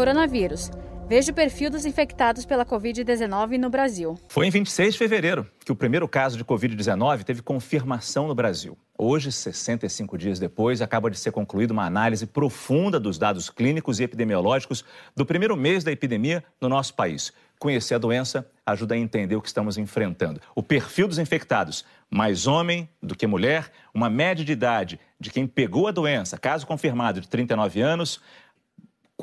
Coronavírus. Veja o perfil dos infectados pela Covid-19 no Brasil. Foi em 26 de fevereiro que o primeiro caso de Covid-19 teve confirmação no Brasil. Hoje, 65 dias depois, acaba de ser concluída uma análise profunda dos dados clínicos e epidemiológicos do primeiro mês da epidemia no nosso país. Conhecer a doença ajuda a entender o que estamos enfrentando. O perfil dos infectados, mais homem do que mulher, uma média de idade de quem pegou a doença, caso confirmado, de 39 anos,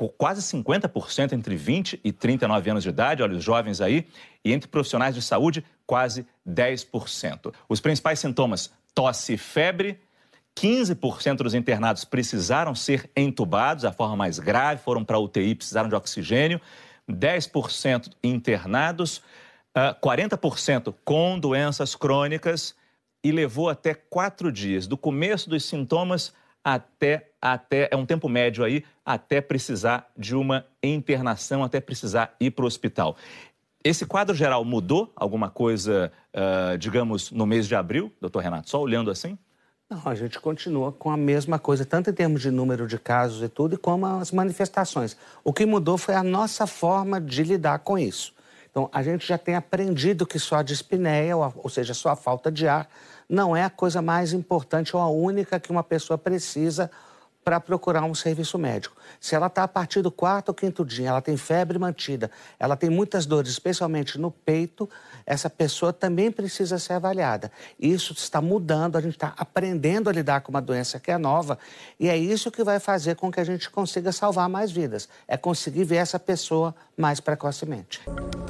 quase 50% entre 20 e 39 anos de idade, olha os jovens aí, e entre profissionais de saúde, quase 10%. Os principais sintomas: tosse e febre. 15% dos internados precisaram ser entubados, a forma mais grave, foram para UTI, precisaram de oxigênio. 10% internados, 40% ah, com doenças crônicas e levou até quatro dias, do começo dos sintomas até, até é um tempo médio aí, até precisar de uma internação, até precisar ir para o hospital. Esse quadro geral mudou alguma coisa, uh, digamos, no mês de abril, doutor Renato? Só olhando assim? Não, a gente continua com a mesma coisa, tanto em termos de número de casos e tudo, como as manifestações. O que mudou foi a nossa forma de lidar com isso. Então, a gente já tem aprendido que só a dispneia, ou seja, só a falta de ar, não é a coisa mais importante ou a única que uma pessoa precisa para procurar um serviço médico. Se ela está a partir do quarto ou quinto dia, ela tem febre mantida, ela tem muitas dores, especialmente no peito, essa pessoa também precisa ser avaliada. Isso está mudando, a gente está aprendendo a lidar com uma doença que é nova e é isso que vai fazer com que a gente consiga salvar mais vidas, é conseguir ver essa pessoa mais precocemente.